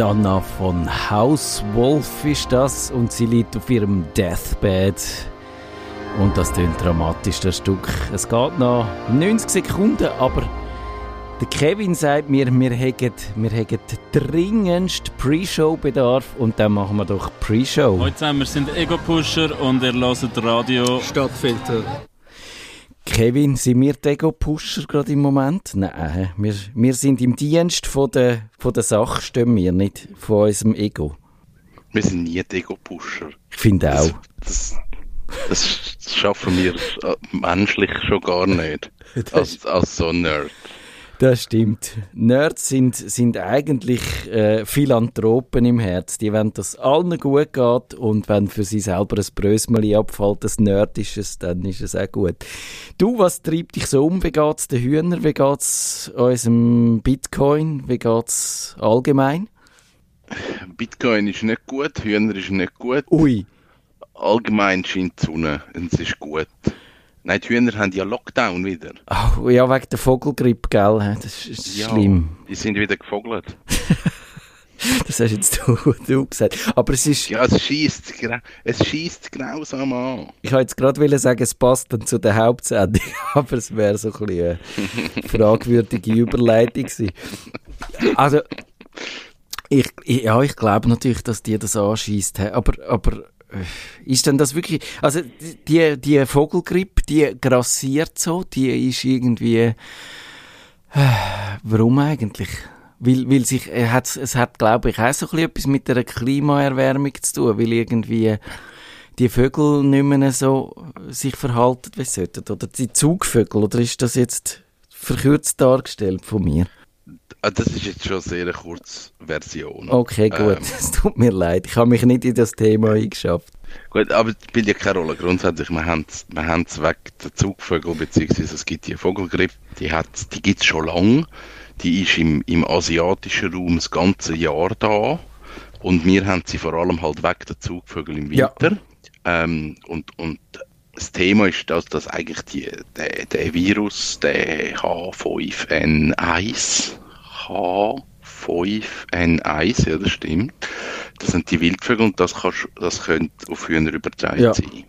Dana von Hauswolf ist das und sie liegt auf ihrem Deathbed. Und das klingt dramatisch, das Stück. Es geht noch 90 Sekunden, aber der Kevin sagt mir, wir hätten, wir hätten dringendst Pre-Show-Bedarf und dann machen wir doch Pre-Show. Heute zusammen, wir sind Ego-Pusher und ihr hört Radio Stadtfilter. Kevin, sind wir die Ego-Pusher gerade im Moment? Nein, wir, wir sind im Dienst von der, von der Sache, stehen wir nicht von unserem Ego. Wir sind nie die Ego-Pusher. Ich finde auch. Das, das, das schaffen wir menschlich schon gar nicht. Als, als so Nerd. Das stimmt. Nerds sind, sind eigentlich äh, Philanthropen im Herz. Die wollen, dass allen gut geht und wenn für sie selber ein Brösmeli abfällt, das Nerd ist es, dann ist es auch gut. Du, was treibt dich so um? Wie geht's den Hühner? Wie geht's unserem Bitcoin? Wie geht's allgemein? Bitcoin ist nicht gut, Hühner ist nicht gut. Ui. Allgemein scheint die Sonne und es ist gut. Nein, die Hühner haben ja Lockdown wieder. Oh, ja, wegen der Vogelgrippe, gell? Das ist ja, schlimm. Die sind wieder gefogelt. das hast jetzt du, du gesagt. Aber es ist... Ja, es schießt, es schießt grausam an. Ich wollte jetzt gerade sagen, es passt dann zu der Hauptsendung, aber es wäre so ein bisschen eine fragwürdige Überleitung gewesen. Also, ich, ja, ich glaube natürlich, dass die das anschießt, aber, aber ist denn das wirklich, also die, die Vogelgrippe, die grassiert so, die ist irgendwie, äh, warum eigentlich? Weil, weil sich, äh, hat, es hat, glaube ich, auch so etwas mit der Klimaerwärmung zu tun, weil irgendwie die Vögel nicht mehr so sich verhalten, wie sie sollten. Oder die Zugvögel, oder ist das jetzt verkürzt dargestellt von mir? Ah, das ist jetzt schon eine sehr kurze Version. Okay, gut. Ähm, es tut mir leid. Ich habe mich nicht in das Thema eingeschafft. Gut, aber es spielt ja keine Rolle. Grundsätzlich, wir haben es wir weg der Zugvögel, beziehungsweise es gibt die Vogelgrippe, die, die gibt es schon lange. Die ist im, im asiatischen Raum das ganze Jahr da. Und wir haben sie vor allem halt weg der Zugvögel im Winter. Ja. Ähm, und, und das Thema ist, dass, dass eigentlich die, der, der Virus, der H5N1, H5N1, ja, das stimmt. Das sind die Wildvögel und das, kann, das könnte auf Hühner übertragen ja. sein.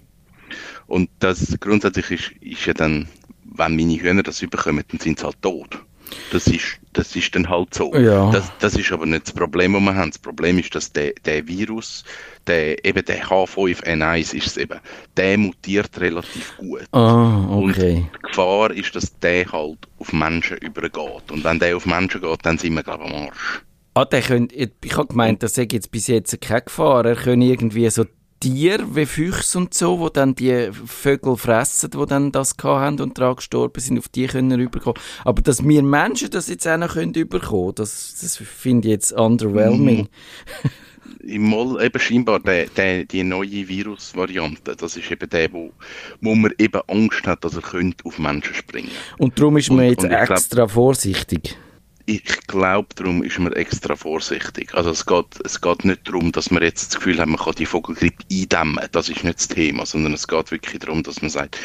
Und das grundsätzlich ist, ist ja dann, wenn meine Hühner das überkommen, dann sind sie halt tot. Das ist, das ist dann halt so. Ja. Das, das ist aber nicht das Problem, das wir haben. Das Problem ist, dass der, der Virus, der, eben der H5N1 ist es eben, der mutiert relativ gut. Ah, okay. Und die Gefahr ist, dass der halt auf Menschen übergeht. Und wenn der auf Menschen geht, dann sind wir, glaube ich, am Arsch. Ah, der könnte, ich habe gemeint, das sei jetzt bis jetzt keine Gefahr. Er könnte irgendwie so Tiere wie Füchse und so, wo dann die Vögel fressen, die dann das haben und daran gestorben sind, auf die können rüberkommen. Aber dass wir Menschen das jetzt auch noch können überkommen, das, das finde ich jetzt underwhelming. Mm. Im Moll eben scheinbar der, der, die neue Virusvariante, das ist eben der, wo, wo man eben Angst hat, dass er könnte auf Menschen springen. Und darum ist man jetzt extra glaub, vorsichtig ich glaube, darum ist man extra vorsichtig. Also es geht, es geht nicht darum, dass man jetzt das Gefühl hat, man kann die Vogelgrippe eindämmen. Das ist nicht das Thema, sondern es geht wirklich darum, dass man sagt,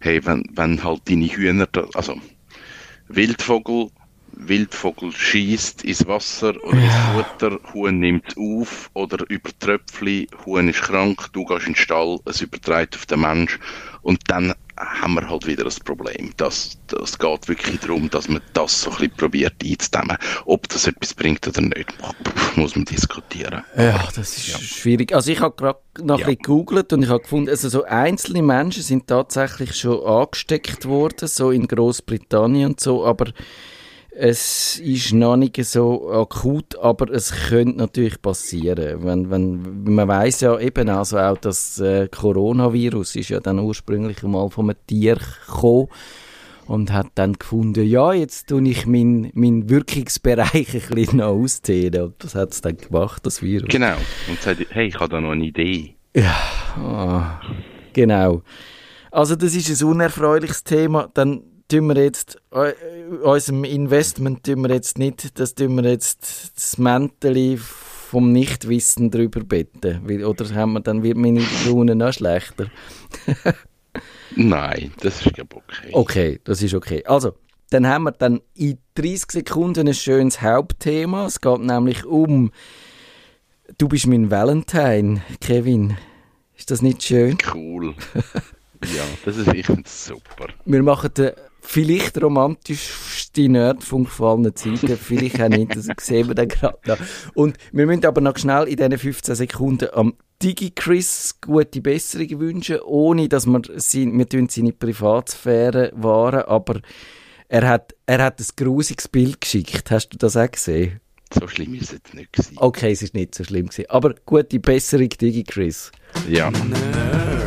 hey, wenn, wenn halt deine Hühner, also Wildvogel, Wildvogel schießt ins Wasser oder ins Futter, Huhn nimmt auf oder über Tröpfchen, Huhn ist krank, du gehst in den Stall, es überträgt auf den Mensch und dann haben wir halt wieder das Problem. Das, das geht wirklich darum, dass man das so ein bisschen probiert einzudämmen. Ob das etwas bringt oder nicht, muss man diskutieren. Ja, das ist ja. schwierig. Also ich habe gerade noch ja. ein bisschen gegoogelt und ich habe gefunden, also so einzelne Menschen sind tatsächlich schon angesteckt worden, so in Großbritannien und so, aber es ist noch nicht so akut, aber es könnte natürlich passieren. Wenn, wenn, man weiß ja eben also auch, das äh, Coronavirus ist ja dann ursprünglich mal von einem Tier gekommen und hat dann gefunden, ja, jetzt tue ich meinen mein Wirkungsbereich ein bisschen noch ausdehnen. Und das hat es dann gemacht, das Virus. Genau. Und sagt, hey, ich habe da noch eine Idee. Ja, oh, genau. Also das ist ein unerfreuliches Thema. Dann tun wir jetzt, äh, unserem Investment tun wir jetzt nicht, das tun wir jetzt das Mäntel vom Nichtwissen drüber betten. Oder haben wir, dann wird meine Laune noch schlechter. Nein, das ist ja okay. Okay, das ist okay. Also, dann haben wir dann in 30 Sekunden ein schönes Hauptthema. Es geht nämlich um Du bist mein Valentine, Kevin. Ist das nicht schön? Cool. ja, das ist ich super. Wir machen den vielleicht romantischste Nerdfunk von allen Zeiten, vielleicht auch nicht, das sehen wir dann gerade noch. Und wir müssen aber noch schnell in diesen 15 Sekunden am Digi-Chris gute Besserung wünschen, ohne dass wir, sein, wir seine Privatsphäre wahren, aber er hat, er hat ein grusiges Bild geschickt. Hast du das auch gesehen? So schlimm ist es nicht gewesen. Okay, es ist nicht so schlimm gewesen. Aber gute Besserung, Digi Chris. Ja. Nerdfunk.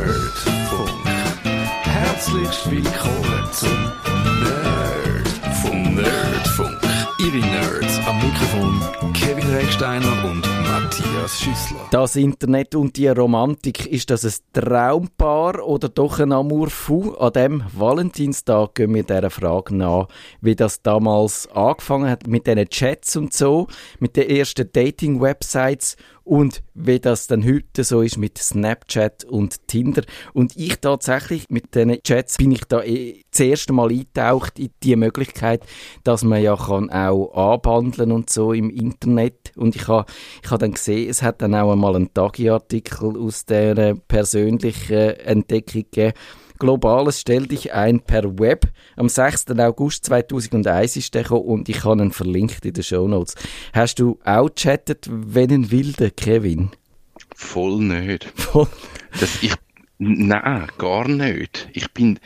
Herzlich willkommen zum Nerdfunk. Nerdfunk. Ihre Nerds am Mikrofon Kevin Recksteiner und Matthias Schüssler. Das Internet und die Romantik, ist das ein Traumpaar oder doch ein Amour fou? An dem Valentinstag gehen wir dieser Frage nach, wie das damals angefangen hat mit diesen Chats und so, mit den ersten Dating-Websites und wie das dann heute so ist mit Snapchat und Tinder. Und ich tatsächlich mit diesen Chats bin ich da eh das erste Mal eingetaucht in die Möglichkeit, dass man ja kann auch anbandeln und so im Internet. Und ich habe ich ha dann gesehen, es hat dann auch einmal einen Tagi-Artikel aus der persönlichen Entdeckung gegeben, Globales stell dich ein per Web. Am 6. August 2001 ist der gekommen und ich habe ihn verlinkt in den Show Notes. Hast du auch chattet, wenn ein Wilder, Kevin? Voll nicht. Voll. Das, ich, nein, gar nicht. Ich bin,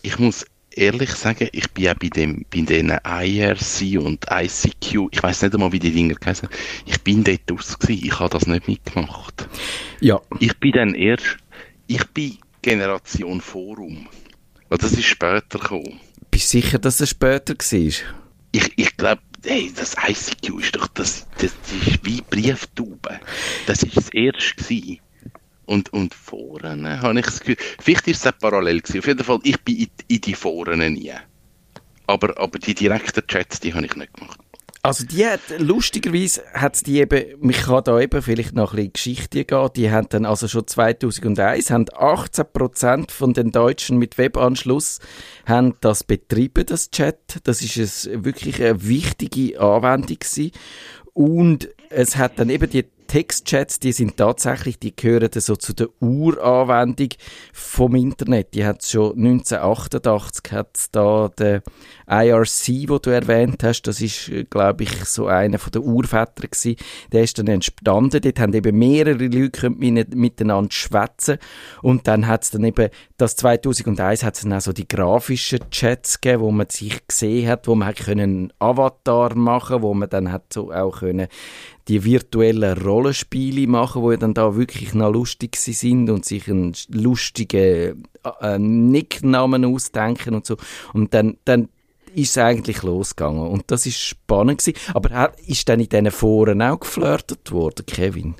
ich muss ehrlich sagen, ich bin ja bei dem, bei den IRC und ICQ, ich weiß nicht einmal, wie die Dinger heißen. Ich bin dort aus gewesen. Ich habe das nicht mitgemacht. Ja. Ich bin dann erst, ich bin Generation Forum. Das ist später gekommen. Bist du sicher, dass es später war? Ich, ich glaube, hey, das ICQ ist doch, das, das ist wie Brieftube. Das ist das erste gewesen. Und, und Foren habe ich das Gefühl, vielleicht ist es parallel gewesen. Auf jeden Fall, ich bin in, in die Foren nie. Aber, aber die direkten Chats, die habe ich nicht gemacht. Also die hat, lustigerweise hat die eben, mich kann da eben vielleicht noch ein bisschen Geschichte gehen, die haben dann also schon 2001, haben 18% von den Deutschen mit Webanschluss haben das betrieben, das Chat. Das ist es wirklich eine wichtige Anwendung gewesen. Und es hat dann eben die Textchats, die sind tatsächlich, die gehören so zu der Uranwendung vom Internet. Die hat schon 1988 hat da der IRC, wo du erwähnt hast, das ist, glaube ich, so einer von der Urväter gewesen. Der ist dann entstanden. Dort haben eben mehrere Leute miteinander schwätzen und dann hat es dann eben, das 2001 hat es dann auch so die grafischen Chats gegeben, wo man sich gesehen hat, wo man hat können einen Avatar machen, wo man dann hat so auch können die virtuellen Rollenspiele machen, wo dann da wirklich noch lustig sind und sich einen lustigen äh, Nicknamen ausdenken und so. Und dann, dann ist es eigentlich losgegangen. Und das ist spannend gewesen. Aber ist dann in diesen Foren auch geflirtet worden, Kevin?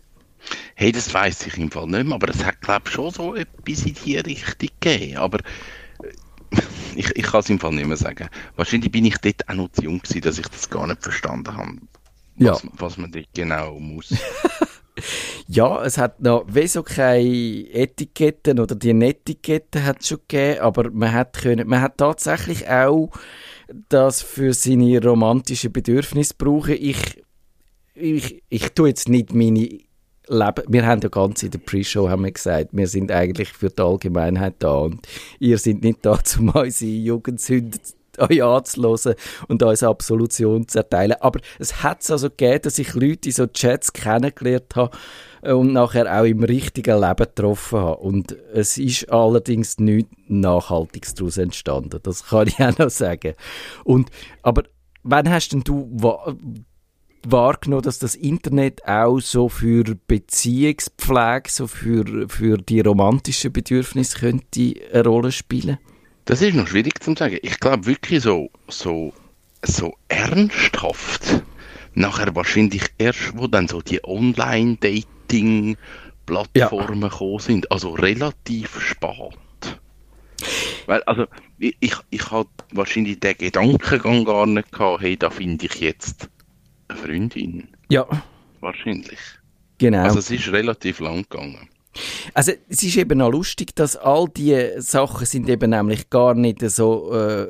Hey, das weiß ich im Fall nicht mehr, aber es hat, glaube ich, schon so etwas in die Richtung gegeben. Aber äh, ich, ich kann es im Fall nicht mehr sagen. Wahrscheinlich bin ich dort auch noch zu jung gewesen, dass ich das gar nicht verstanden habe ja. was man dort genau muss. ja, es hat noch wie so keine Etiketten oder die Etiketten hat es schon gegeben, aber man hat, können, man hat tatsächlich auch das für seine romantischen Bedürfnisse brauchen. Ich, ich, ich tue jetzt nicht meine Leben, wir haben ja ganz in der Pre-Show haben wir gesagt, wir sind eigentlich für die Allgemeinheit da und ihr seid nicht da, um unsere Jugendsünde euch anzuhören und uns Absolution zu erteilen. Aber es hat es also gegeben, dass ich Leute in so Chats kennengelernt habe und nachher auch im richtigen Leben getroffen habe. Und es ist allerdings nichts Nachhaltiges daraus entstanden. Das kann ich auch noch sagen. Und, aber wann hast denn du wahrgenommen, dass das Internet auch so für Beziehungspflege, so für, für die romantischen Bedürfnisse könnte eine Rolle spielen? Das ist noch schwierig zu sagen. Ich glaube wirklich so, so, so ernsthaft. Nachher wahrscheinlich erst, wo dann so die Online-Dating-Plattformen ja. gekommen sind. Also relativ spät. Weil, also, ich, ich, ich hatte wahrscheinlich den Gedankengang gar nicht gehabt, hey, da finde ich jetzt eine Freundin. Ja. Wahrscheinlich. Genau. Also, es ist relativ lang gegangen. Also es ist eben auch lustig, dass all diese Sachen sind eben nämlich gar nicht so äh,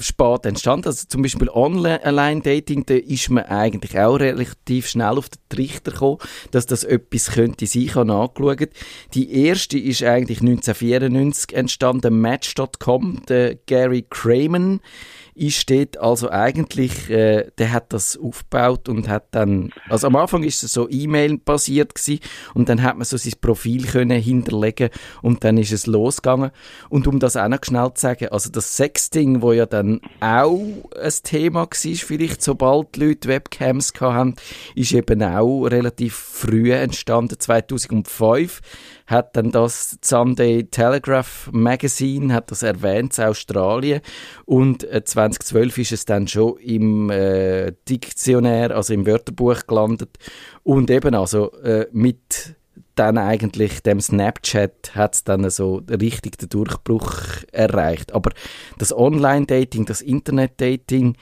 spät entstanden. Also zum Beispiel Online-Dating, da ist man eigentlich auch relativ schnell auf den Trichter gekommen, dass das etwas könnte sein, ich habe nachgeschaut. Die erste ist eigentlich 1994 entstanden, Match.com, Gary Cramen ist dort also eigentlich, äh, der hat das aufgebaut und hat dann, also am Anfang ist es so E-Mail basiert gewesen und dann hat man so sein Profil können hinterlegen und dann ist es losgegangen und um das auch noch schnell zu sagen, also das Sexting, wo ja dann auch ein Thema war, vielleicht sobald die Leute Webcams hatten, ist eben auch relativ früh entstanden, 2005 hat dann das Sunday Telegraph Magazine hat das erwähnt, Australien. Und äh, 2012 ist es dann schon im äh, Diktionär, also im Wörterbuch gelandet. Und eben also äh, mit dann eigentlich dem Snapchat hat es dann so richtig den Durchbruch erreicht. Aber das Online-Dating, das Internet-Dating,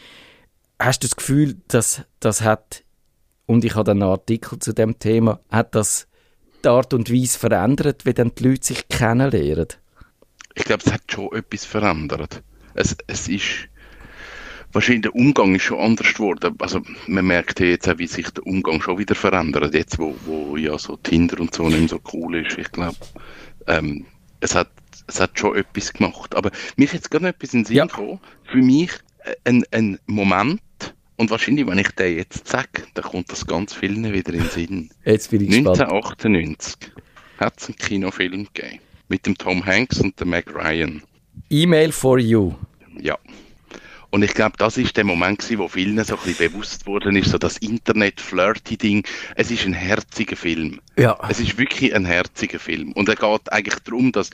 hast du das Gefühl, dass das hat, und ich habe einen Artikel zu dem Thema, hat das die Art und Weise verändert, wie dann die Leute sich kennenlernen? Ich glaube, es hat schon etwas verändert. Es, es ist wahrscheinlich der Umgang ist schon anders geworden. Also man merkt ja jetzt auch, wie sich der Umgang schon wieder verändert, jetzt wo, wo ja so Tinder und so nicht so cool ist. Ich glaube, ähm, es hat es hat schon etwas gemacht. Aber mich jetzt gerade etwas in den Sinn ja. gekommen. Für mich ein, ein Moment, und wahrscheinlich, wenn ich den jetzt sage, dann kommt das ganz vielen wieder in den Sinn. Jetzt bin ich 1998 hat es einen Kinofilm gegeben. Mit dem Tom Hanks und dem Meg Ryan. E-Mail for You. Ja. Und ich glaube, das ist der Moment gewesen, wo vielen so ein bisschen bewusst worden ist, so das Internet-Flirty-Ding. Es ist ein herziger Film. Ja. Es ist wirklich ein herziger Film. Und er geht eigentlich darum, dass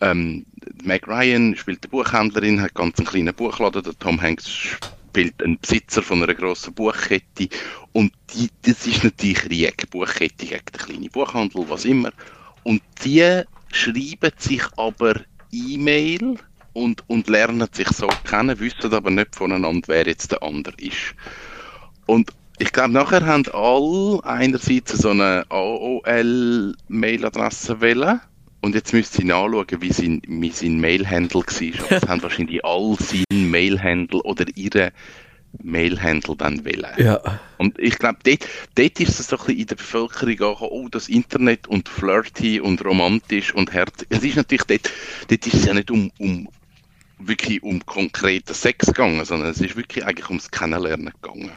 ähm, Meg Ryan spielt die Buchhändlerin, hat ganz einen kleinen Buchladen, der Tom Hanks spielt ein Besitzer von einer grossen Buchkette und die, das ist natürlich Krieg, Buchkette gegen den kleinen Buchhandel, was immer. Und die schreiben sich aber E-Mail und, und lernen sich so kennen, wissen aber nicht voneinander, wer jetzt der andere ist. Und ich glaube, nachher haben alle einerseits so eine AOL-Mailadresse wählen und jetzt müsst ihr nachschauen, wie sein, wie sein Mailhandle war. Es haben wahrscheinlich all seinen Mailhandle oder ihre Mailhandle dann wählen. Ja. Und ich glaube, dort, dort ist es so ein bisschen in der Bevölkerung angekommen, oh, das Internet und flirty und romantisch und herzig. Es ist natürlich dort, dort ist es ja nicht um, um wirklich um konkreten Sex gegangen, sondern es ist wirklich eigentlich ums Kennenlernen gegangen.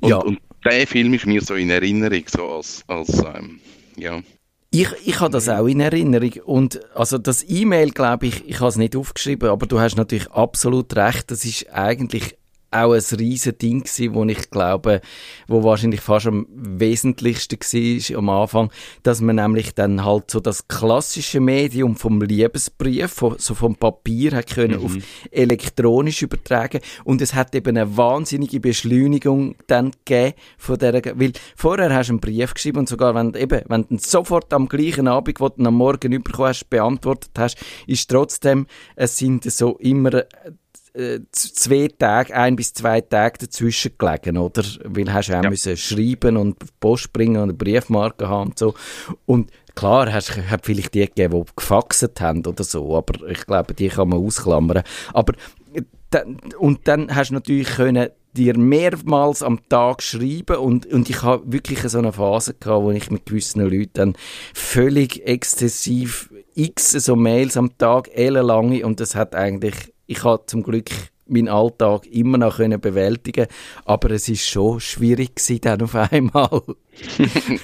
Und, ja. und der Film ist mir so in Erinnerung, so als, als ähm, ja, ich, ich habe das auch in Erinnerung. Und also das E-Mail, glaube ich, ich habe es nicht aufgeschrieben, aber du hast natürlich absolut recht. Das ist eigentlich auch ein riesen Ding gewesen, wo ich glaube, wo wahrscheinlich fast am wesentlichsten war am Anfang, dass man nämlich dann halt so das klassische Medium vom Liebesbrief, so vom Papier, hat können mhm. auf elektronisch übertragen und es hat eben eine wahnsinnige Beschleunigung dann gegeben von der, weil vorher hast du einen Brief geschrieben und sogar wenn eben, wenn du sofort am gleichen Abend, wo du am Morgen überkommen hast, beantwortet hast, ist trotzdem, es sind so immer äh, zwei Tage, ein bis zwei Tage dazwischen gelegen, oder? Weil hast du auch ja. müssen schreiben und Post bringen und eine Briefmarke haben und so. Und klar, hast, hat vielleicht die gegeben, die gefaxt haben oder so, aber ich glaube, die kann man ausklammern. Aber äh, und dann hast du natürlich können dir mehrmals am Tag schreiben und, und ich habe wirklich so eine Phase gehabt, wo ich mit gewissen Leuten dann völlig exzessiv x so Mails am Tag, ellenlange und das hat eigentlich ich habe zum Glück meinen Alltag immer noch können bewältigen, aber es ist schon schwierig gewesen dann auf einmal.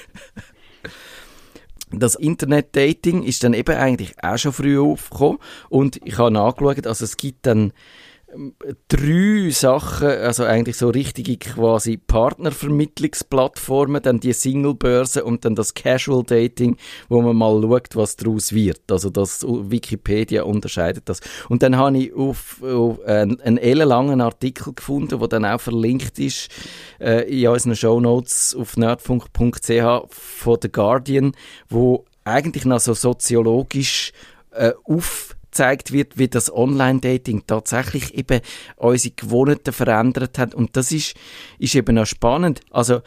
das Internet-Dating ist dann eben eigentlich auch schon früh aufgekommen und ich habe nachgeschaut, also es gibt dann drei Sachen, also eigentlich so richtige quasi Partnervermittlungsplattformen, dann die Single-Börse und dann das Casual Dating, wo man mal schaut, was daraus wird. Also das Wikipedia unterscheidet das. Und dann habe ich auf, auf einen, einen ellenlangen Artikel gefunden, der dann auch verlinkt ist äh, in unseren Show Notes auf nerdfunk.ch von The Guardian, wo eigentlich noch so soziologisch äh, auf gezeigt wird, wie das Online-Dating tatsächlich eben unsere Gewohnheiten verändert hat. Und das ist, ist eben auch spannend. Also,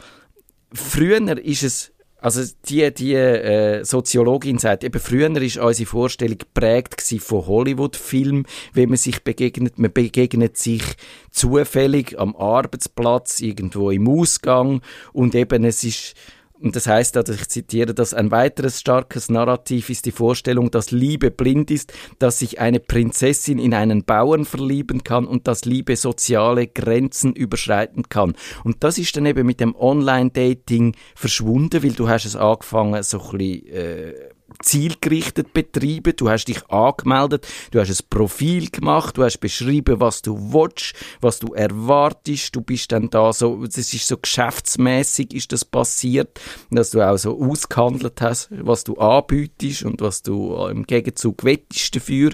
früher ist es also die, die äh, Soziologin sagt, eben früher ist unsere Vorstellung geprägt von Hollywood-Filmen, wie man sich begegnet. Man begegnet sich zufällig am Arbeitsplatz, irgendwo im Ausgang und eben es ist und das heißt, also ich zitiere das, ein weiteres starkes Narrativ ist die Vorstellung, dass Liebe blind ist, dass sich eine Prinzessin in einen Bauern verlieben kann und dass Liebe soziale Grenzen überschreiten kann. Und das ist dann eben mit dem Online-Dating verschwunden, weil du hast es angefangen, so ein bisschen, äh, zielgerichtet betrieben, du hast dich angemeldet, du hast ein Profil gemacht, du hast beschrieben, was du willst, was du erwartest, du bist dann da so, das ist so geschäftsmäßig ist das passiert, dass du auch so ausgehandelt hast, was du anbietest und was du im Gegenzug wettest dafür.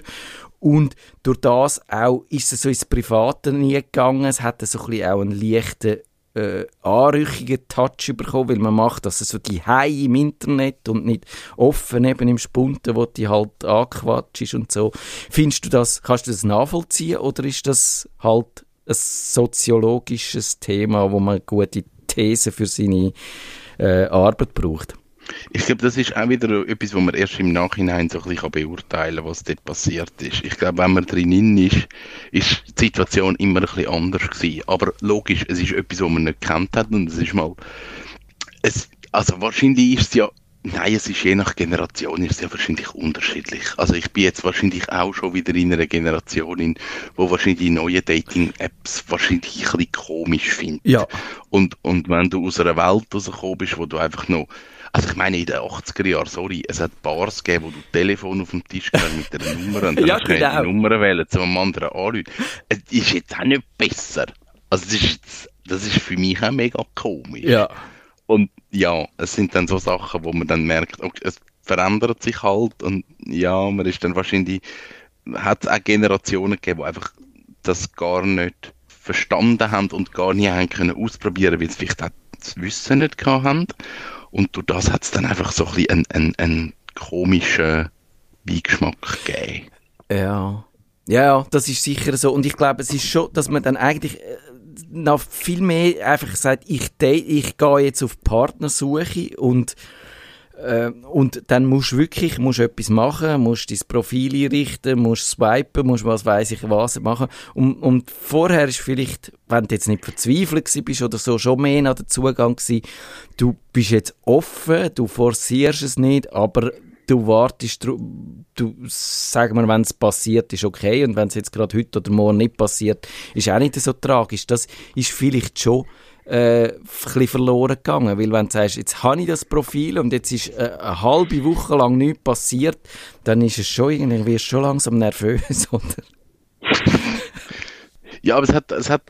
Und durch das auch ist es so ins Private nie gegangen, es hatte so ein bisschen auch einen leichten äh, anrüchigen Touch bekommen, weil man macht das so die High im Internet und nicht offen eben im Spunten, wo die halt anquatschst und so. Findest du das, kannst du das nachvollziehen oder ist das halt ein soziologisches Thema, wo man gute These für seine äh, Arbeit braucht? Ich glaube, das ist auch wieder etwas, wo man erst im Nachhinein so ein bisschen beurteilen kann, was dort passiert ist. Ich glaube, wenn man drinnen ist, ist die Situation immer ein bisschen anders gewesen. Aber logisch, es ist etwas, was man nicht kennt hat und es ist mal, es, also wahrscheinlich ist es ja, nein, es ist je nach Generation ist es ja wahrscheinlich unterschiedlich. Also ich bin jetzt wahrscheinlich auch schon wieder in einer Generation, wo wahrscheinlich die neuen Dating-Apps wahrscheinlich ein bisschen komisch findet. Ja. Und, und wenn du aus einer Welt rausgekommen bist, wo du einfach noch also ich meine, in den 80er Jahren, sorry, es hat Bars gegeben, wo du Telefon auf dem Tisch gehabt mit einer Nummer und dann ja, hast du genau. die Nummer wählen, zu einem anderen anrufen. Es ist jetzt auch nicht besser. Also das ist, jetzt, das ist für mich auch mega komisch. Ja. Und ja, es sind dann so Sachen, wo man dann merkt, okay, es verändert sich halt und ja, man ist dann wahrscheinlich, hat es auch Generationen gegeben, die einfach das gar nicht verstanden haben und gar nicht haben können ausprobieren, weil sie vielleicht auch das Wissen nicht gehabt haben. Und durch das hat es dann einfach so ein bisschen einen, einen, einen komischen Beigeschmack gegeben. Ja. Ja, das ist sicher so. Und ich glaube, es ist schon, dass man dann eigentlich äh, noch viel mehr einfach sagt, ich, ich gehe jetzt auf Partnersuche und äh, und dann musst du wirklich musst etwas machen, musst dein Profil einrichten, musst swipen, musst was weiß ich was machen. Und, und vorher ist vielleicht, wenn du jetzt nicht verzweifelt bist oder so, schon mehr nach der Zugang gewesen. Du bist jetzt offen, du forcierst es nicht, aber du wartest, du, sag mal, wenn es passiert, ist okay. Und wenn es jetzt gerade heute oder morgen nicht passiert, ist auch nicht so tragisch. Das ist vielleicht schon äh, ein verloren gegangen. Weil wenn du sagst, jetzt habe ich das Profil und jetzt ist äh, eine halbe Woche lang nichts passiert, dann ist es schon irgendwie, schon langsam nervös, oder? ja, aber es hat, es hat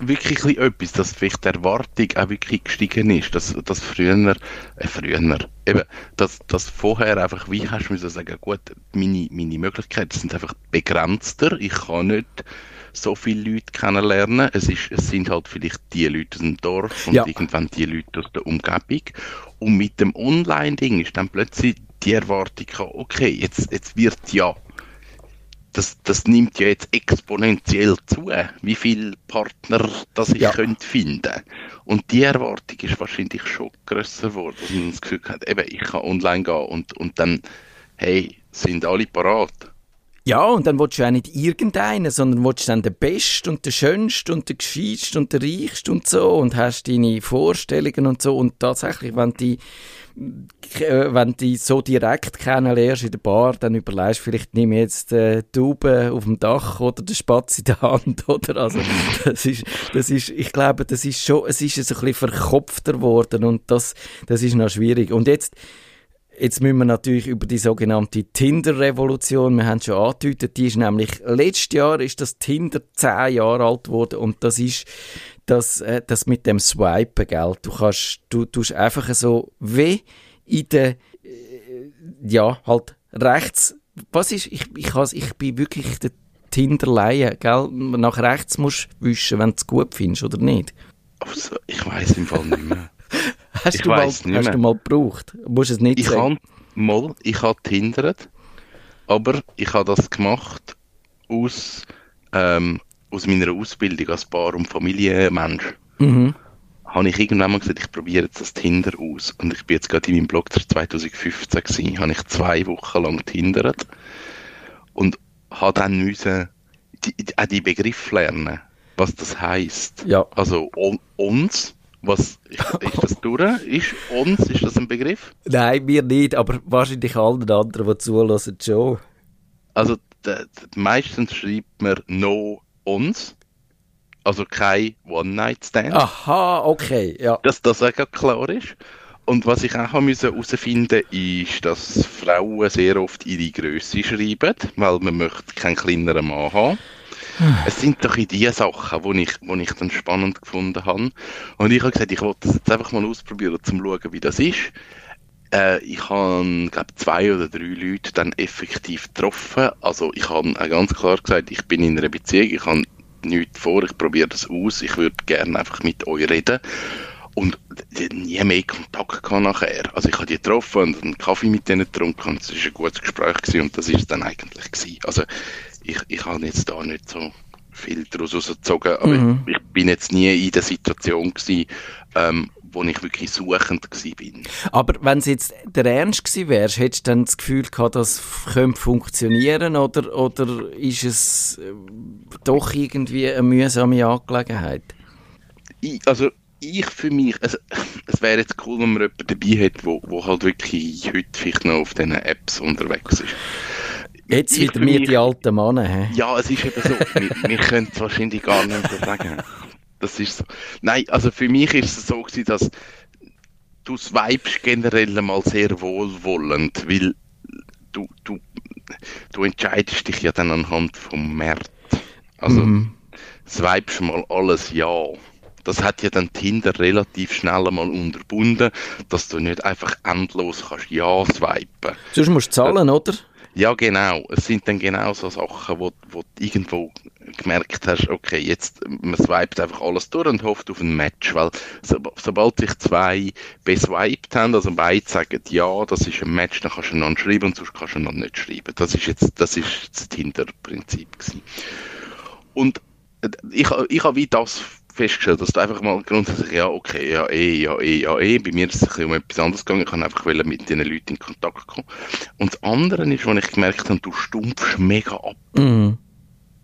wirklich etwas, dass vielleicht die Erwartung auch wirklich gestiegen ist, dass, dass früher, äh, früher, eben, dass, dass vorher einfach, wie hast du müssen sagen, gut, meine, meine Möglichkeiten sind einfach begrenzter, ich kann nicht so viele Leute kennenlernen. Es, ist, es sind halt vielleicht die Leute aus dem Dorf und Ja. irgendwann die Leute aus der Umgebung. Und mit dem Online-Ding ist dann plötzlich die Erwartung, okay, jetzt, jetzt wird ja, das, das nimmt ja jetzt exponentiell zu, wie viele Partner das ich Ja. könnte finden. Und die Erwartung ist wahrscheinlich schon grösser geworden, dass man das Gefühl hat, eben, ich kann online gehen und, und dann, hey, sind alle parat. Ja, und dann willst du auch nicht irgendeinen, sondern willst dann den Besten und den Schönsten und den Gescheitsten und den Reichsten und so und hast deine Vorstellungen und so und tatsächlich, wenn die äh, wenn die so direkt kennenlernst in der Bar, dann überlegst du vielleicht, nimm jetzt äh, die Taube auf dem Dach oder den Spatz in der Hand, oder? Also, das ist, das ist, ich glaube, das ist schon, es ist ein bisschen verkopfter geworden und das, das ist noch schwierig. Und jetzt, Jetzt müssen wir natürlich über die sogenannte Tinder-Revolution, wir haben schon angedeutet, die ist nämlich, letztes Jahr ist das Tinder zehn Jahre alt geworden und das ist das, äh, das mit dem Swipen, gell? Du kannst, du tust einfach so wie in der, äh, ja, halt rechts, was ist, ich, ich, has, ich bin wirklich der Tinder-Laie, gell? Nach rechts musst du wischen, wenn du es gut findest, oder nicht? Also, ich weiß im Fall nicht mehr. Hast, Ich du, mal, hast mehr. du mal gebraucht? Musst es nicht Ich sagen. habe mal, ich habe tindert, aber ich habe das gemacht aus, ähm, aus meiner Ausbildung als Paar- und Familienmensch. Mhm. habe ich irgendwann mal gesagt, ich probiere jetzt das Tinder aus. Und ich bin jetzt gerade in meinem Blog 2015 gewesen, habe ich zwei Wochen lang tindert und habe dann müssen die, auch die Begriffe lernen, was das heisst. Ja. Also uns, was ist, ist das durch? Ist uns, ist das ein Begriff? Nein, mir nicht, aber wahrscheinlich allen anderen, die zulassen, schon. Also meistens schreibt man no uns, also kein One-Night-Stand. Aha, okay, ja. dass das auch klar ist. Und was ich auch herausfinden ist, dass Frauen sehr oft ihre Größe schreiben, weil man möchte keinen kleineren Mann haben. Es sind doch die Sachen, die ich, wo ich dann spannend gefunden habe. Und ich habe gesagt, ich wollte das jetzt einfach mal ausprobieren, um zu schauen, wie das ist. Äh, ich habe, glaube zwei oder drei Leute dann effektiv getroffen. Also ich habe ganz klar gesagt, ich bin in einer Beziehung, ich habe nichts vor, ich probiere das aus, ich würde gerne einfach mit euch reden. Und nie mehr Kontakt gehabt nachher. Also ich habe die getroffen und einen Kaffee mit denen getrunken und es war ein gutes Gespräch gewesen und das ist es dann eigentlich gewesen. Also ich, ich habe jetzt da nicht so viel daraus rausgezogen, aber Mhm. ich, ich bin jetzt nie in der Situation gewesen, ähm, wo ich wirklich suchend bin. Aber wenn es jetzt der Ernst gewesen wärst, hättest du dann das Gefühl gehabt, das könnte funktionieren oder, oder ist es äh, doch irgendwie eine mühsame Angelegenheit? ich, also ich für mich, also, es wäre jetzt cool, wenn man jemanden dabei hat, wo, wo halt wirklich heute vielleicht noch auf diesen Apps unterwegs ist. Jetzt wieder mir die alten Männer, hä? Ja, es ist eben so. wir, wir können es wahrscheinlich gar nicht mehr sagen. Das ist so. Nein, also für mich ist es so gewesen, dass du swipest generell mal sehr wohlwollend, weil du, du, du entscheidest dich ja dann anhand vom Markt. Also Mhm. swipest mal alles ja. Das hat ja dann Tinder relativ schnell einmal unterbunden, dass du nicht einfach endlos kannst ja swipen. Sonst musst du zahlen, oder? Ja, genau. Es sind dann genau so Sachen, wo, wo du irgendwo gemerkt hast, okay, jetzt, man swipet einfach alles durch und hofft auf ein Match, weil so, sobald sich zwei beswiped haben, also beide sagen, ja, das ist ein Match, dann kannst du einander schreiben und sonst kannst du einander nicht schreiben. Das ist jetzt, das ist das Tinder-Prinzip gewesen. Und äh, ich, ich habe wie das festgestellt, dass du einfach mal grundsätzlich, ja, okay, ja, eh, ja, eh, ja, eh. Bei mir ist es ein bisschen um etwas anderes gegangen. Ich kann einfach mit diesen Leuten in Kontakt kommen. Und das andere ist, was ich gemerkt habe, du stumpfst mega ab. Mhm.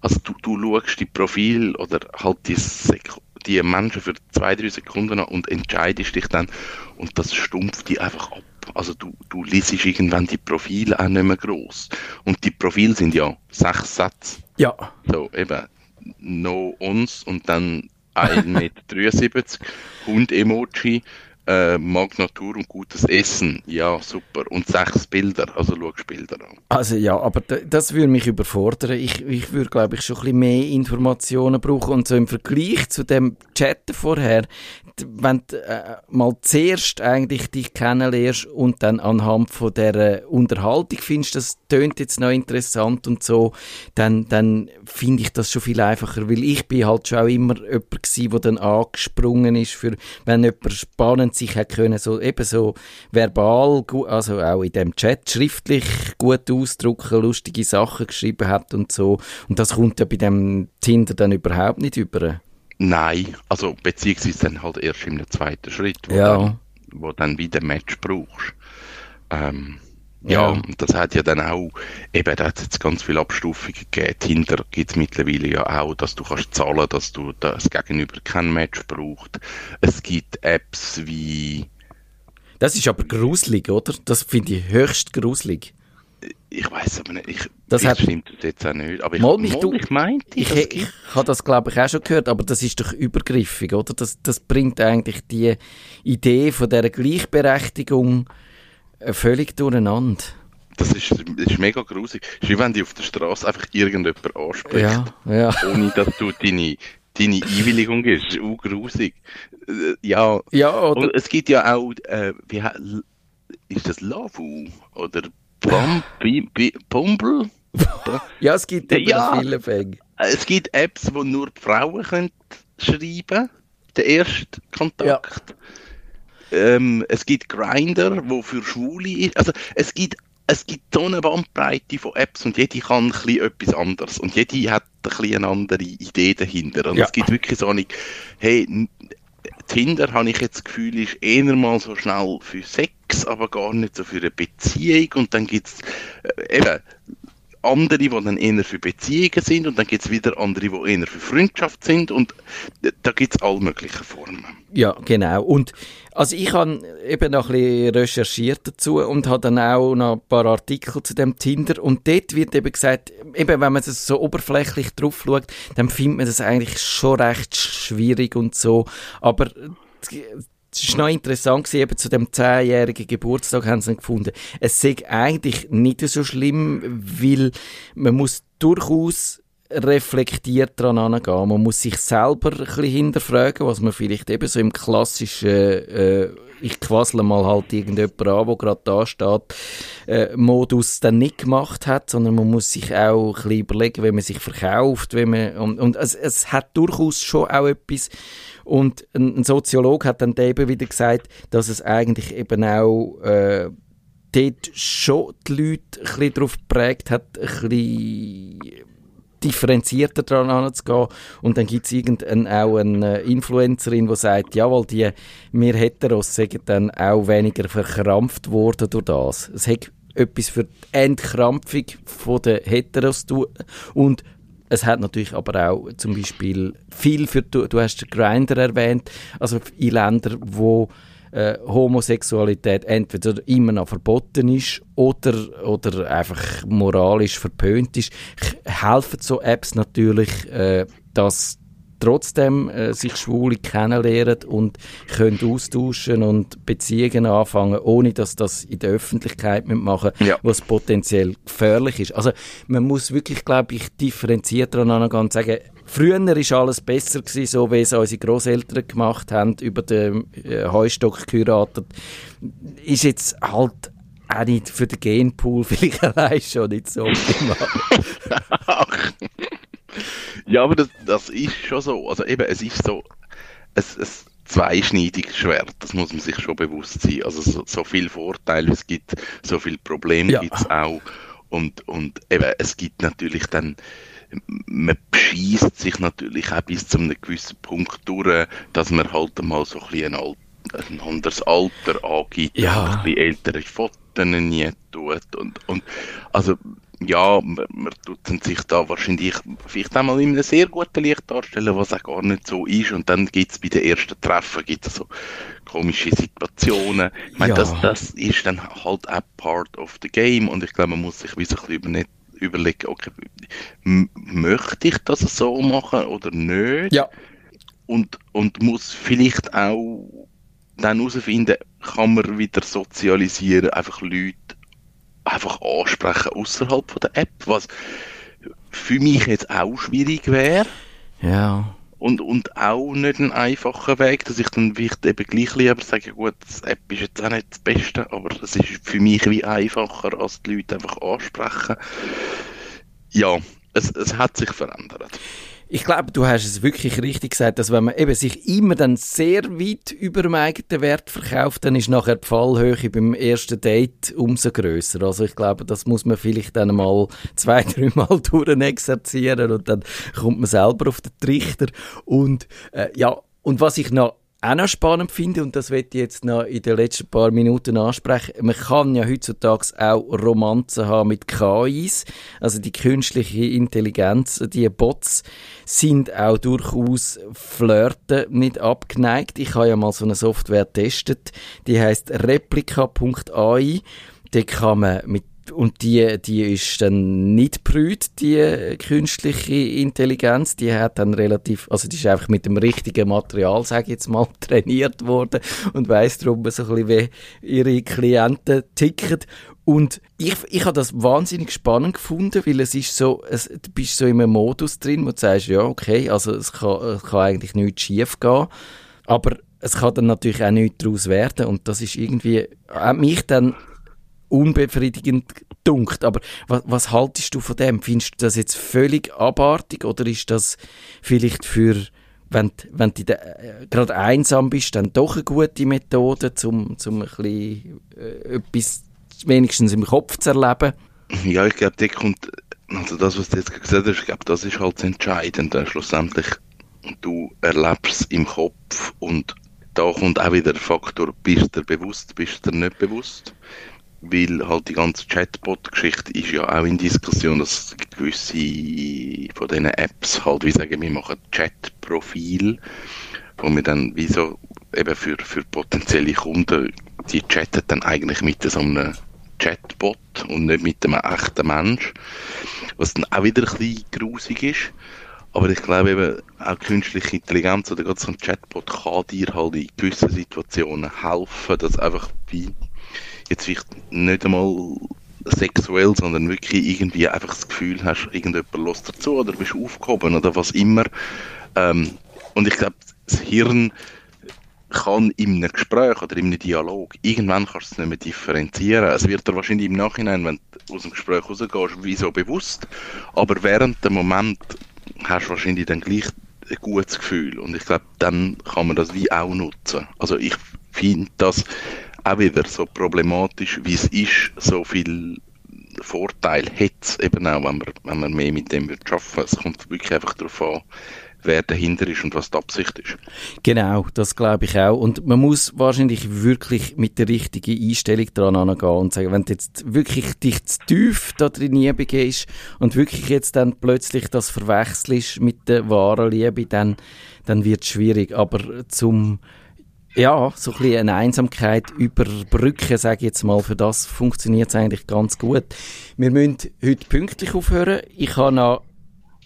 Also du, du schaust die Profil oder halt die, Sek die Menschen für zwei, drei Sekunden an und entscheidest dich dann und das stumpft die einfach ab. Also du, du liest irgendwann die Profile auch nicht mehr groß. Und die Profile sind ja sechs Sätze. Ja. So, eben, no uns und dann 1,73 Meter, Hund-Emoji, äh, mag Natur und gutes Essen. Ja, super. Und sechs Bilder, also schaust Bilder an. Also ja, aber das würde mich überfordern. Ich, ich würde, glaube ich, schon ein bisschen mehr Informationen brauchen. Und so im Vergleich zu dem Chatten vorher, wenn du äh, mal zuerst eigentlich dich kennenlernst und dann anhand von der Unterhaltung findest, das tönt jetzt noch interessant und so, dann, dann finde ich das schon viel einfacher, weil ich bin halt schon auch immer jemand gewesen, der dann angesprungen ist für, wenn jemand spannend sich hat können, so eben so verbal, also auch in dem Chat schriftlich gut ausdrucken, lustige Sachen geschrieben hat und so. Und das kommt ja bei dem Tinder dann überhaupt nicht über. Nein, also beziehungsweise dann halt erst im zweiten Schritt, wo, Ja. dann, wo dann wieder Match brauchst. Ähm, ja, Ja. und das hat ja dann auch, eben, da hat jetzt ganz viele Abstufungen gegeben. Tinder gibt es mittlerweile ja auch, dass du kannst zahlen, dass du das Gegenüber kein Match braucht. Es gibt Apps wie, Das ist aber gruselig, oder? Das finde ich höchst gruselig. ich weiß aber nicht, ich, Das vielleicht hat- stimmt das jetzt auch nicht, aber ich, Mal mich du- ich meinte, Ich, ich, gibt- habe das, glaube ich, auch schon gehört, aber das ist doch übergriffig, oder? Das, das bringt eigentlich die Idee von dieser Gleichberechtigung völlig durcheinander. das ist, das ist mega grusig. Es ist wie wenn dich auf der Straße einfach irgendjemand anspricht. Ja, ja. ohne dass du deine, deine Einwilligung gibst. Das ist auch grusig. Äh, Ja, Ja, oder? und es gibt ja auch, äh, wie ist das Lavu oder Plum? Ja, es gibt eben Ja. viele. Äh, Es gibt Apps, wo nur die Frauen können schreiben der erste Kontakt. Ähm, es gibt Grinder, wo für Schwule ist. Also es gibt es gibt so eine Bandbreite von Apps und jede kann ein bisschen etwas anderes und jede hat ein bisschen eine andere Idee dahinter. Und Ja. es gibt wirklich so eine, hey, Tinder, habe ich jetzt das Gefühl, ist eher mal so schnell für Sex, aber gar nicht so für eine Beziehung. Und dann gibt es äh, eben andere, die dann eher für Beziehungen sind und dann gibt es wieder andere, die eher für Freundschaft sind und da gibt es alle möglichen Formen. Ja, genau. Und also ich habe eben noch ein bisschen recherchiert dazu und habe dann auch noch ein paar Artikel zu dem Tinder und dort wird eben gesagt, eben wenn man es so oberflächlich drauf schaut, dann findet man das eigentlich schon recht schwierig und so, aber es war noch interessant, gewesen, eben zu dem zehnjährigen Geburtstag haben sie gefunden, es sei eigentlich nicht so schlimm, weil man muss durchaus reflektiert daran angehen. Man muss sich selber ein bisschen hinterfragen, was man vielleicht eben so im klassischen äh, ich quassle mal halt irgendjemand an, der gerade da steht, äh, Modus dann nicht gemacht hat, sondern man muss sich auch ein bisschen überlegen, wie man sich verkauft, wie man, und, und es, es hat durchaus schon auch etwas, und ein, ein Soziologe hat dann eben wieder gesagt, dass es eigentlich eben auch äh, dort schon die Leute ein bisschen darauf geprägt hat, ein bisschen differenzierter daran anzugehen. Und dann gibt es auch eine Influencerin, die sagt, jawohl, die, wir Heteros sind dann auch weniger verkrampft worden durch das. Es hat etwas für die Entkrampfung der Heteros tun. Und es hat natürlich aber auch zum Beispiel viel für, du, du hast den Grinder erwähnt, also in Ländern, wo äh, Homosexualität entweder immer noch verboten ist oder, oder einfach moralisch verpönt ist, helfen so Apps natürlich, äh, dass trotzdem äh, sich Schwule kennenlernen und können austauschen und Beziehungen anfangen, ohne dass das in der Öffentlichkeit machen ja. was potenziell gefährlich ist. Also man muss wirklich, glaube ich, differenziert daran angehen und sagen, Früher war alles besser gewesen, so wie es unsere Großeltern gemacht haben, über den äh, Heustock geheiratet. Ist jetzt halt auch nicht für den Genpool vielleicht allein schon nicht so optimal. Ja, aber das, das ist schon so. Also eben, es ist so ein, ein zweischneidiges Schwert, das muss man sich schon bewusst sein. Also so, so viele Vorteile es gibt, so viele Probleme ja. gibt es auch. Und, und eben, es gibt natürlich dann, man beschießt sich natürlich auch bis zu einem gewissen Punkt durch, dass man halt mal so ein, bisschen ein, ein anderes Alter angibt, ja. ein bisschen ältere Fotos nie tut. Und, und also ja, man, man tut sich da wahrscheinlich vielleicht einmal in einem sehr guten Licht darstellen, was auch gar nicht so ist. Und dann gibt es bei den ersten Treffen gibt's so komische Situationen. Ich meine, ja. das, das ist dann halt auch part of the game. Und ich glaube, man muss sich wie so ein bisschen überlegen, okay, möchte ich das so machen oder nicht? Ja. Und, und muss vielleicht auch dann herausfinden, kann man wieder sozialisieren, einfach Leute einfach ansprechen außerhalb der App, was für mich jetzt auch schwierig wäre. Ja. Und, und auch nicht ein einfacher Weg, dass ich dann vielleicht eben gleich lieber sage, gut, das App ist jetzt auch nicht das Beste, aber es ist für mich wie einfacher, als die Leute einfach ansprechen. Ja, es, es hat sich verändert ich glaube, du hast es wirklich richtig gesagt, dass wenn man eben sich immer dann sehr weit über dem eigenen Wert verkauft, dann ist nachher die Fallhöhe beim ersten Date umso größer. Also ich glaube, das muss man vielleicht dann mal zwei, dreimal durchexerzieren und dann kommt man selber auf den Trichter. Und äh, ja, und was ich noch auch noch spannend finde, und das werde ich jetzt noch in den letzten paar Minuten ansprechen, man kann ja heutzutage auch Romanzen haben mit KIs, also die künstliche Intelligenz, die Bots sind auch durchaus Flirten nicht abgeneigt. Ich habe ja mal so eine Software getestet, die heißt replika.ai. Da kann man mit und die, die ist dann nicht brüht, die künstliche Intelligenz. Die hat dann relativ, also die ist einfach mit dem richtigen Material, sage ich jetzt mal, trainiert worden und weiss darum so ein bisschen, wie ihre Klienten ticken. Und ich, ich habe das wahnsinnig spannend gefunden, weil es ist so, es, du bist so in einem Modus drin, wo du sagst, ja, okay, also es kann, es kann eigentlich nichts schief gehen, aber es kann dann natürlich auch nichts daraus werden und das ist irgendwie, hat mich dann unbefriedigend dunkt. Aber was, was haltest du von dem? Findest du das jetzt völlig abartig oder ist das vielleicht für, wenn, wenn du äh, gerade einsam bist, dann doch eine gute Methode, um zum äh, etwas wenigstens im Kopf zu erleben? Ja, ich glaube, der kommt, also das, was du jetzt gesagt hast, ich glaube, das ist halt das Entscheidende schlussendlich. Du erlebst im Kopf und da kommt auch wieder der Faktor, bist du dir bewusst, bist du dir nicht bewusst? Weil halt die ganze Chatbot-Geschichte ist ja auch in Diskussion, dass gewisse von diesen Apps halt, wie sagen wir, machen Chat-Profil, wo wir dann wie so eben für, für potenzielle Kunden, die chatten dann eigentlich mit so einem Chatbot und nicht mit einem echten Mensch, was dann auch wieder ein bisschen grusig ist. Aber ich glaube eben, auch künstliche Intelligenz oder gerade so ein Chatbot kann dir halt in gewissen Situationen helfen, dass einfach wie jetzt vielleicht nicht einmal sexuell, sondern wirklich irgendwie einfach das Gefühl hast, irgendjemand lässt dazu oder bist aufgehoben oder was immer. Ähm, und ich glaube, das Hirn kann in einem Gespräch oder in einem Dialog, irgendwann kannst du es nicht mehr differenzieren. Es wird dir wahrscheinlich im Nachhinein, wenn du aus dem Gespräch rausgehst, wieso bewusst, aber während dem Moment hast du wahrscheinlich dann gleich ein gutes Gefühl und ich glaube, dann kann man das wie auch nutzen. Also ich finde das auch wieder so problematisch, wie es ist, so viel Vorteil hat es eben auch, wenn man, wenn man mehr mit dem wird arbeiten. Es kommt wirklich einfach darauf an, wer dahinter ist und was die Absicht ist. Genau, das glaube ich auch. Und man muss wahrscheinlich wirklich mit der richtigen Einstellung dran angehen und sagen, wenn du jetzt wirklich dich zu tief da drin begehst und wirklich jetzt dann plötzlich das verwechselst mit der wahren Liebe, dann, dann wird es schwierig. Aber zum ja, so ein bisschen eine Einsamkeit überbrücken, sage ich jetzt mal. Für das funktioniert es eigentlich ganz gut. Wir müssen heute pünktlich aufhören. Ich habe noch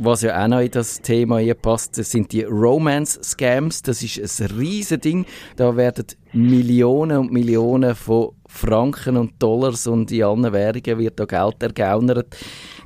was ja auch noch in das Thema hier passt, das sind die Romance-Scams. Das ist ein riesen Ding. Da werden Millionen und Millionen von Franken und Dollars und in allen Währungen wird da Geld ergaunert.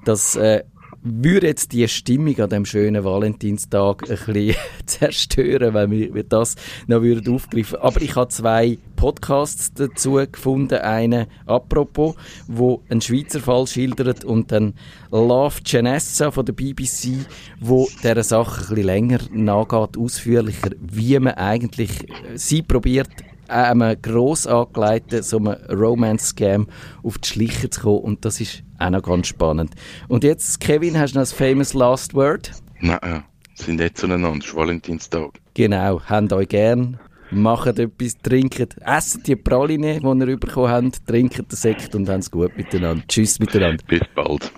Das äh, würde jetzt die Stimmung an dem schönen Valentinstag ein bisschen zerstören, wenn wir das noch würden aufgreifen. Aber ich habe zwei Podcasts dazu gefunden. Einen apropos, wo ein Schweizer Fall schildert und dann Love Janessa von der BBC, wo dieser Sache ein bisschen länger nachgeht, ausführlicher, wie man eigentlich sie probiert einem gross angelegten so einem Romance-Scam auf die Schliche zu kommen. Und das ist auch noch ganz spannend. Und jetzt, Kevin, hast du noch das famous Last Word? Nein, ja. sind nicht zueinander. Es ist Valentinstag. Genau, habt euch gern. Macht etwas, trinkt, essen die Praline, die ihr bekommen habt, trinkt den Sekt und habt es gut miteinander. Tschüss miteinander. Bis bald.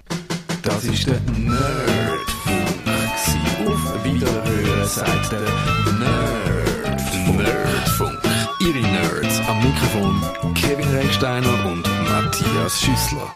Das ist der Nerdfunk. Auf Wiederhören sagt der Nerdfunk. Nerdfunk. Ihre Nerds am Mikrofon Kevin Recksteiner und Matthias Schüssler.